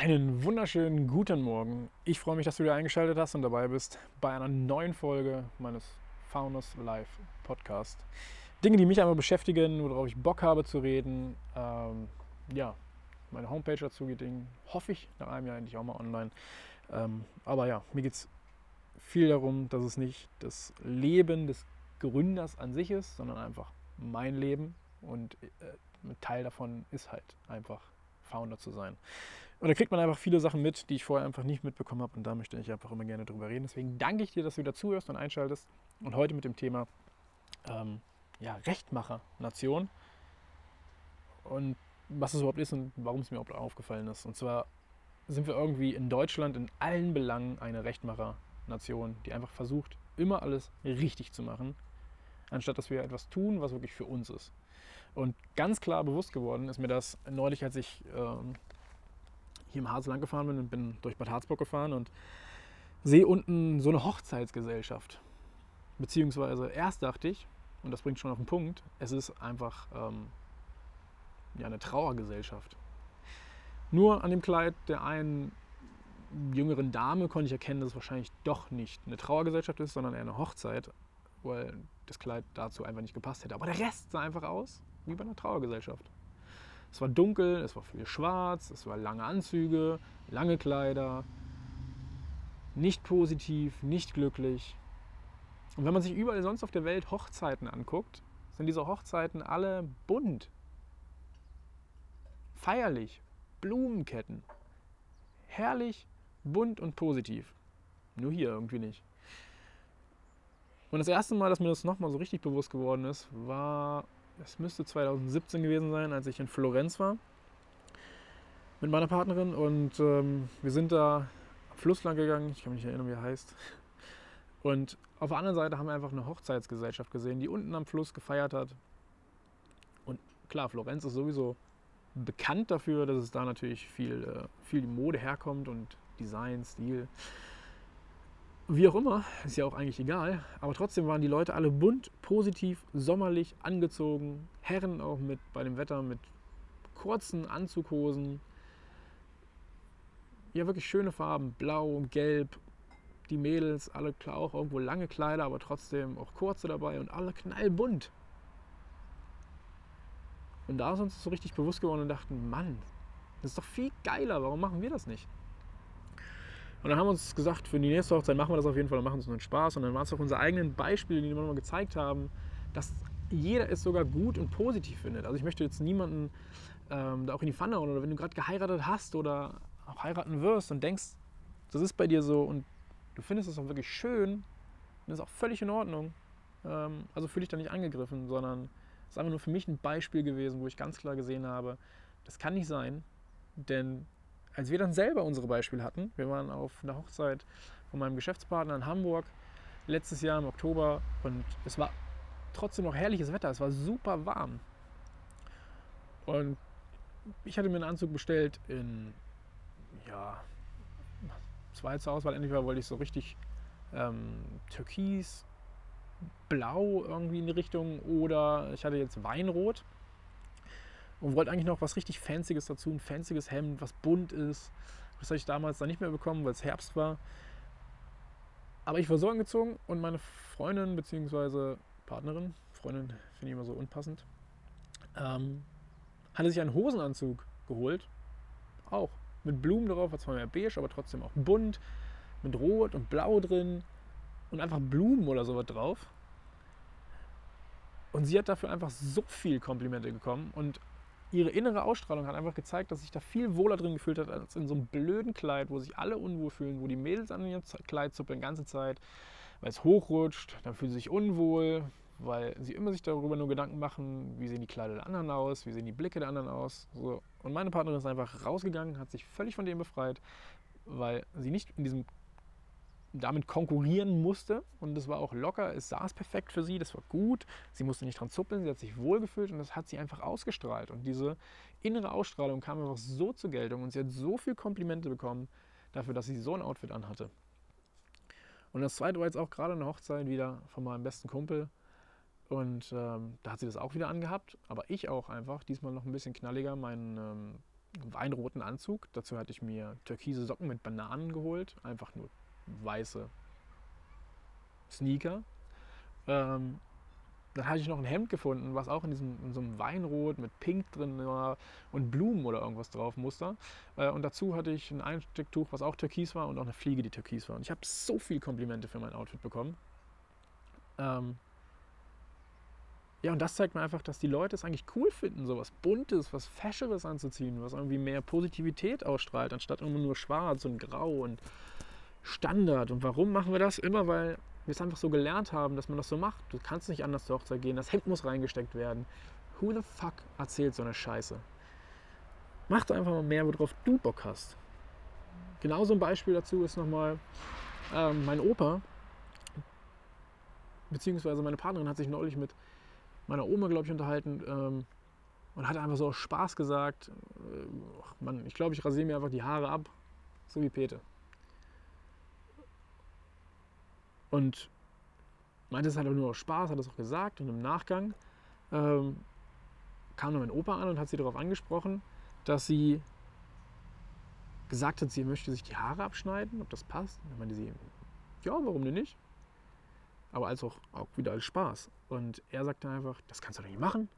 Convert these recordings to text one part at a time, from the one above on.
Einen wunderschönen guten Morgen. Ich freue mich, dass du wieder eingeschaltet hast und dabei bist bei einer neuen Folge meines Founders Live Podcast. Dinge, die mich einmal beschäftigen, worauf ich Bock habe zu reden. Ähm, ja, meine Homepage dazu geht, hoffe ich, nach einem Jahr endlich auch mal online. Ähm, aber ja, mir geht es viel darum, dass es nicht das Leben des Gründers an sich ist, sondern einfach mein Leben und äh, ein Teil davon ist halt einfach Founder zu sein. Und da kriegt man einfach viele Sachen mit, die ich vorher einfach nicht mitbekommen habe und da möchte ich einfach immer gerne drüber reden. Deswegen danke ich dir, dass du wieder zuhörst und einschaltest und heute mit dem Thema ähm, ja, Rechtmacher-Nation und was es überhaupt ist und warum es mir überhaupt aufgefallen ist. Und zwar sind wir irgendwie in Deutschland in allen Belangen eine Rechtmacher-Nation, die einfach versucht, immer alles richtig zu machen, anstatt dass wir etwas tun, was wirklich für uns ist. Und ganz klar bewusst geworden ist mir das neulich, als ich ähm, hier im Harz lang gefahren bin und bin durch Bad Harzburg gefahren und sehe unten so eine Hochzeitsgesellschaft. Beziehungsweise erst dachte ich, und das bringt schon auf den Punkt, es ist einfach ähm, ja, eine Trauergesellschaft. Nur an dem Kleid der einen jüngeren Dame konnte ich erkennen, dass es wahrscheinlich doch nicht eine Trauergesellschaft ist, sondern eher eine Hochzeit, weil das Kleid dazu einfach nicht gepasst hätte. Aber der Rest sah einfach aus wie bei einer Trauergesellschaft. Es war dunkel, es war viel schwarz, es war lange Anzüge, lange Kleider, nicht positiv, nicht glücklich. Und wenn man sich überall sonst auf der Welt Hochzeiten anguckt, sind diese Hochzeiten alle bunt, feierlich, Blumenketten, herrlich, bunt und positiv. Nur hier irgendwie nicht. Und das erste Mal, dass mir das nochmal so richtig bewusst geworden ist, war es müsste 2017 gewesen sein, als ich in Florenz war mit meiner Partnerin und ähm, wir sind da am Fluss lang gegangen, ich kann mich nicht erinnern, wie er heißt. Und auf der anderen Seite haben wir einfach eine Hochzeitsgesellschaft gesehen, die unten am Fluss gefeiert hat. Und klar, Florenz ist sowieso bekannt dafür, dass es da natürlich viel, äh, viel Mode herkommt und Design, Stil. Wie auch immer, ist ja auch eigentlich egal, aber trotzdem waren die Leute alle bunt, positiv, sommerlich angezogen. Herren auch mit bei dem Wetter mit kurzen Anzughosen. Ja, wirklich schöne Farben, blau, gelb. Die Mädels, alle klar auch irgendwo lange Kleider, aber trotzdem auch kurze dabei und alle knallbunt. Und da ist uns so richtig bewusst geworden und dachten, Mann, das ist doch viel geiler, warum machen wir das nicht? Und dann haben wir uns gesagt, für die nächste Hochzeit machen wir das auf jeden Fall und machen uns nur einen Spaß. Und dann waren es auch unsere eigenen Beispiele, die wir nochmal gezeigt haben, dass jeder es sogar gut und positiv findet. Also ich möchte jetzt niemanden ähm, da auch in die Pfanne hauen oder wenn du gerade geheiratet hast oder auch heiraten wirst und denkst, das ist bei dir so und du findest es auch wirklich schön, dann ist auch völlig in Ordnung. Ähm, also fühle ich da nicht angegriffen, sondern es ist einfach nur für mich ein Beispiel gewesen, wo ich ganz klar gesehen habe, das kann nicht sein, denn als wir dann selber unsere Beispiele hatten, wir waren auf einer Hochzeit von meinem Geschäftspartner in Hamburg letztes Jahr im Oktober und es war trotzdem noch herrliches Wetter, es war super warm. Und ich hatte mir einen Anzug bestellt in, ja, es zur Auswahl, entweder wollte ich so richtig ähm, türkis, blau irgendwie in die Richtung oder ich hatte jetzt Weinrot und wollte eigentlich noch was richtig Fancyes dazu, ein fancyes Hemd, was bunt ist. Das habe ich damals dann nicht mehr bekommen, weil es Herbst war. Aber ich war so angezogen und meine Freundin bzw. Partnerin, Freundin finde ich immer so unpassend, ähm, hatte sich einen Hosenanzug geholt. Auch mit Blumen drauf, war zwar mehr beige, aber trotzdem auch bunt, mit Rot und Blau drin und einfach Blumen oder sowas drauf. Und sie hat dafür einfach so viel Komplimente bekommen und ihre innere Ausstrahlung hat einfach gezeigt, dass sich da viel wohler drin gefühlt hat, als in so einem blöden Kleid, wo sich alle unwohl fühlen, wo die Mädels an ihrem Kleid zuppeln die ganze Zeit, weil es hochrutscht, dann fühlen sie sich unwohl, weil sie immer sich darüber nur Gedanken machen, wie sehen die Kleider der anderen aus, wie sehen die Blicke der anderen aus. So. Und meine Partnerin ist einfach rausgegangen, hat sich völlig von dem befreit, weil sie nicht in diesem damit konkurrieren musste. Und das war auch locker, es saß perfekt für sie, das war gut, sie musste nicht dran zuppeln, sie hat sich wohlgefühlt und das hat sie einfach ausgestrahlt. Und diese innere Ausstrahlung kam einfach so zur Geltung und sie hat so viel Komplimente bekommen dafür, dass sie so ein Outfit anhatte. Und das zweite war jetzt auch gerade eine Hochzeit wieder von meinem besten Kumpel. Und ähm, da hat sie das auch wieder angehabt, aber ich auch einfach, diesmal noch ein bisschen knalliger, mein ähm, weinroten Anzug. Dazu hatte ich mir türkise Socken mit Bananen geholt. Einfach nur weiße Sneaker. Ähm, dann hatte ich noch ein Hemd gefunden, was auch in, diesem, in so einem Weinrot mit Pink drin war und Blumen oder irgendwas drauf Muster. Äh, und dazu hatte ich ein Einstecktuch, was auch türkis war und auch eine Fliege, die türkis war. Und ich habe so viele Komplimente für mein Outfit bekommen. Ähm, ja, und das zeigt mir einfach, dass die Leute es eigentlich cool finden, so was Buntes, was Fescheres anzuziehen, was irgendwie mehr Positivität ausstrahlt, anstatt immer nur schwarz und grau und Standard. Und warum machen wir das? Immer weil wir es einfach so gelernt haben, dass man das so macht. Du kannst nicht anders zur Hochzeit gehen, das Hemd muss reingesteckt werden. Who the fuck erzählt so eine Scheiße? Mach doch einfach mal mehr, worauf du Bock hast. Genauso ein Beispiel dazu ist nochmal ähm, mein Opa, beziehungsweise meine Partnerin hat sich neulich mit meiner Oma, glaube ich, unterhalten ähm, und hat einfach so aus Spaß gesagt, äh, Mann, ich glaube, ich rasiere mir einfach die Haare ab, so wie Pete. Und meinte es halt auch nur aus Spaß, hat es auch gesagt und im Nachgang ähm, kam dann mein Opa an und hat sie darauf angesprochen, dass sie gesagt hat, sie möchte sich die Haare abschneiden, ob das passt. Und dann meinte sie, ja, warum denn nicht? aber als auch, auch wieder als Spaß. Und er sagte einfach, das kannst du doch nicht machen.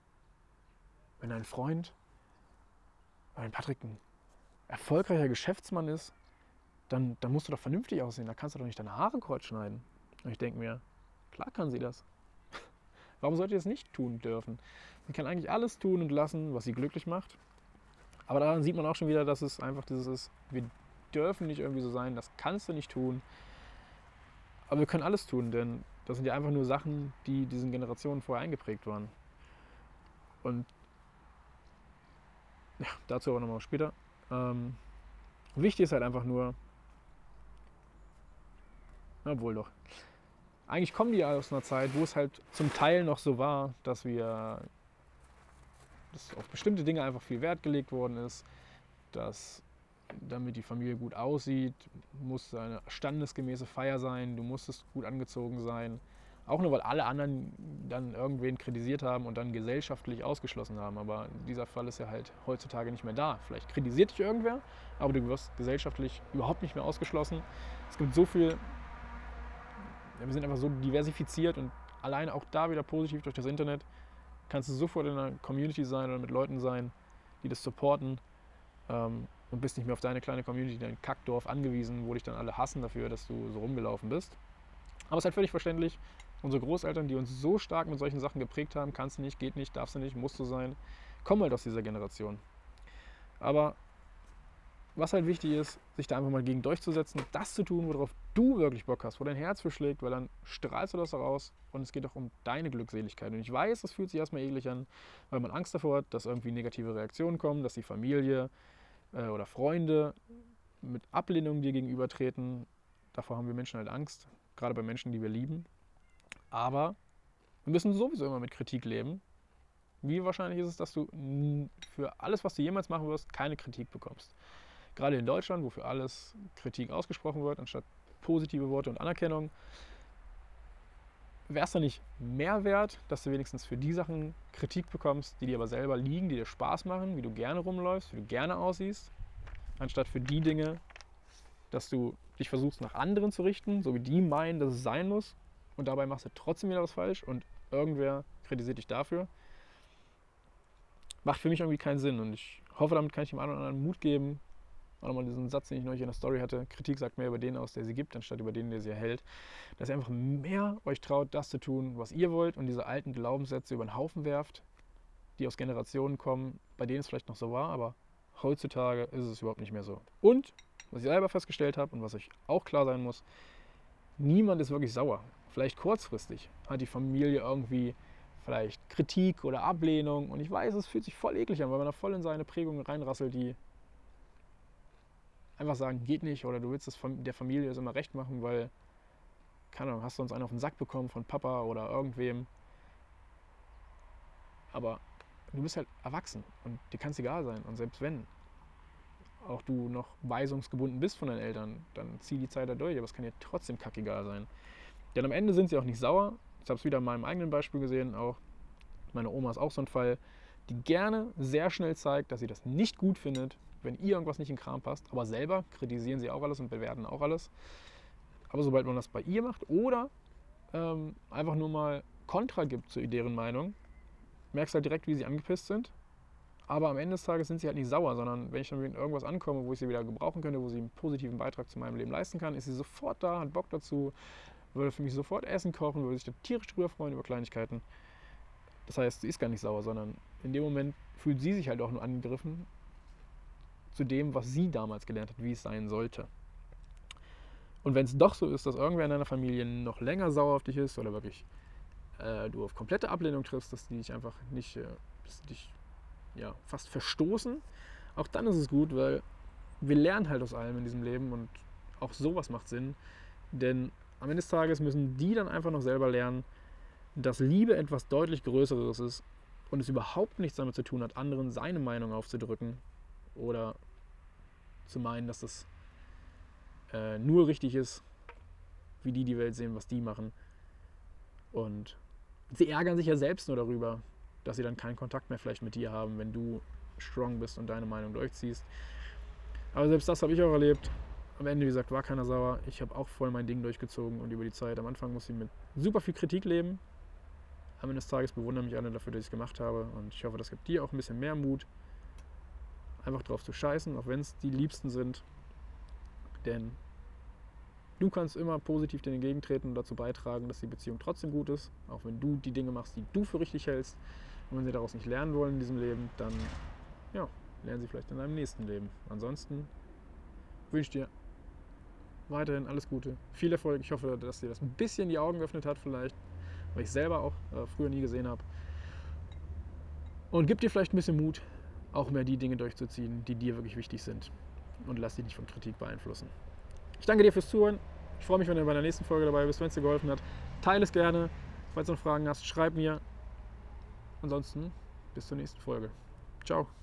Wenn dein Freund, wenn Patrick ein erfolgreicher Geschäftsmann ist, dann, dann musst du doch vernünftig aussehen. Da kannst du doch nicht deine Haare kurz schneiden. Und ich denke mir, klar kann sie das. Warum sollte sie das nicht tun dürfen? Sie kann eigentlich alles tun und lassen, was sie glücklich macht. Aber daran sieht man auch schon wieder, dass es einfach dieses ist, wir dürfen nicht irgendwie so sein, das kannst du nicht tun. Aber wir können alles tun, denn das sind ja einfach nur Sachen, die diesen Generationen vorher eingeprägt waren. Und ja, dazu aber nochmal später. Ähm, wichtig ist halt einfach nur, obwohl doch, eigentlich kommen die aus einer Zeit, wo es halt zum Teil noch so war, dass wir, dass auf bestimmte Dinge einfach viel Wert gelegt worden ist, dass damit die Familie gut aussieht, muss eine standesgemäße Feier sein, du musstest gut angezogen sein. Auch nur, weil alle anderen dann irgendwen kritisiert haben und dann gesellschaftlich ausgeschlossen haben. Aber dieser Fall ist ja halt heutzutage nicht mehr da. Vielleicht kritisiert dich irgendwer, aber du wirst gesellschaftlich überhaupt nicht mehr ausgeschlossen. Es gibt so viel, wir sind einfach so diversifiziert und alleine auch da wieder positiv durch das Internet kannst du sofort in einer Community sein oder mit Leuten sein, die das supporten. Ähm, und bist nicht mehr auf deine kleine Community, dein Kackdorf angewiesen, wo dich dann alle hassen dafür, dass du so rumgelaufen bist. Aber es ist halt völlig verständlich. Unsere Großeltern, die uns so stark mit solchen Sachen geprägt haben, kannst du nicht, geht nicht, darfst du nicht, musst du sein, kommen halt aus dieser Generation. Aber was halt wichtig ist, sich da einfach mal gegen durchzusetzen, das zu tun, worauf du wirklich Bock hast, wo dein Herz für schlägt, weil dann strahlst du das raus und es geht auch um deine Glückseligkeit. Und ich weiß, das fühlt sich erstmal eklig an, weil man Angst davor hat, dass irgendwie negative Reaktionen kommen, dass die Familie äh, oder Freunde mit Ablehnung dir gegenübertreten. Davor haben wir Menschen halt Angst, gerade bei Menschen, die wir lieben. Aber wir müssen sowieso immer mit Kritik leben. Wie wahrscheinlich ist es, dass du für alles, was du jemals machen wirst, keine Kritik bekommst? Gerade in Deutschland, wo für alles Kritik ausgesprochen wird, anstatt positive Worte und Anerkennung, wäre es dann nicht mehr wert, dass du wenigstens für die Sachen Kritik bekommst, die dir aber selber liegen, die dir Spaß machen, wie du gerne rumläufst, wie du gerne aussiehst, anstatt für die Dinge, dass du dich versuchst nach anderen zu richten, so wie die meinen, dass es sein muss, und dabei machst du trotzdem wieder was falsch und irgendwer kritisiert dich dafür. Macht für mich irgendwie keinen Sinn und ich hoffe, damit kann ich dem einen oder anderen Mut geben, auch nochmal diesen Satz, den ich neulich in der Story hatte, Kritik sagt mehr über den aus, der sie gibt, anstatt über den, der sie erhält. Dass ihr einfach mehr euch traut, das zu tun, was ihr wollt und diese alten Glaubenssätze über den Haufen werft, die aus Generationen kommen, bei denen es vielleicht noch so war, aber heutzutage ist es überhaupt nicht mehr so. Und, was ich selber festgestellt habe und was euch auch klar sein muss, niemand ist wirklich sauer. Vielleicht kurzfristig hat die Familie irgendwie vielleicht Kritik oder Ablehnung und ich weiß, es fühlt sich voll eklig an, weil man da voll in seine Prägungen reinrasselt, die einfach sagen, geht nicht oder du willst es der Familie das immer recht machen, weil, keine Ahnung, hast du uns einen auf den Sack bekommen von Papa oder irgendwem. Aber du bist halt erwachsen und dir kann es egal sein. Und selbst wenn auch du noch weisungsgebunden bist von deinen Eltern, dann zieh die Zeit da durch, aber es kann dir trotzdem kackegal sein. Denn am Ende sind sie auch nicht sauer. Ich habe es wieder in meinem eigenen Beispiel gesehen, auch meine Oma ist auch so ein Fall. Die gerne sehr schnell zeigt, dass sie das nicht gut findet, wenn ihr irgendwas nicht in den Kram passt. Aber selber kritisieren sie auch alles und bewerten auch alles. Aber sobald man das bei ihr macht oder ähm, einfach nur mal Kontra gibt zu deren Meinung, merkst du halt direkt, wie sie angepisst sind. Aber am Ende des Tages sind sie halt nicht sauer, sondern wenn ich dann mit irgendwas ankomme, wo ich sie wieder gebrauchen könnte, wo sie einen positiven Beitrag zu meinem Leben leisten kann, ist sie sofort da, hat Bock dazu, würde für mich sofort Essen kochen, würde sich da tierisch drüber freuen über Kleinigkeiten. Das heißt, sie ist gar nicht sauer, sondern in dem Moment fühlt sie sich halt auch nur angegriffen zu dem, was sie damals gelernt hat, wie es sein sollte. Und wenn es doch so ist, dass irgendwer in deiner Familie noch länger sauer auf dich ist oder wirklich äh, du auf komplette Ablehnung triffst, dass die dich einfach nicht, äh, dass die dich ja, fast verstoßen, auch dann ist es gut, weil wir lernen halt aus allem in diesem Leben und auch sowas macht Sinn. Denn am Ende des Tages müssen die dann einfach noch selber lernen, dass Liebe etwas deutlich Größeres ist und es überhaupt nichts damit zu tun hat, anderen seine Meinung aufzudrücken oder zu meinen, dass das äh, nur richtig ist, wie die die Welt sehen, was die machen. Und sie ärgern sich ja selbst nur darüber, dass sie dann keinen Kontakt mehr vielleicht mit dir haben, wenn du strong bist und deine Meinung durchziehst. Aber selbst das habe ich auch erlebt. Am Ende, wie gesagt, war keiner sauer. Ich habe auch voll mein Ding durchgezogen und über die Zeit. Am Anfang musste ich mit super viel Kritik leben. Am Ende des Tages bewundern mich alle dafür, dass ich es gemacht habe. Und ich hoffe, das gibt dir auch ein bisschen mehr Mut, einfach drauf zu scheißen, auch wenn es die Liebsten sind. Denn du kannst immer positiv denen entgegentreten und dazu beitragen, dass die Beziehung trotzdem gut ist, auch wenn du die Dinge machst, die du für richtig hältst. Und wenn sie daraus nicht lernen wollen in diesem Leben, dann ja, lernen sie vielleicht in deinem nächsten Leben. Ansonsten wünsche ich dir weiterhin alles Gute, viel Erfolg. Ich hoffe, dass dir das ein bisschen die Augen geöffnet hat, vielleicht, weil ich selber auch äh, früher nie gesehen habe. Und gib dir vielleicht ein bisschen Mut, auch mehr die Dinge durchzuziehen, die dir wirklich wichtig sind. Und lass dich nicht von Kritik beeinflussen. Ich danke dir fürs Zuhören. Ich freue mich, wenn du bei der nächsten Folge dabei bist. Wenn es dir geholfen hat, teile es gerne. Falls du noch Fragen hast, schreib mir. Ansonsten bis zur nächsten Folge. Ciao.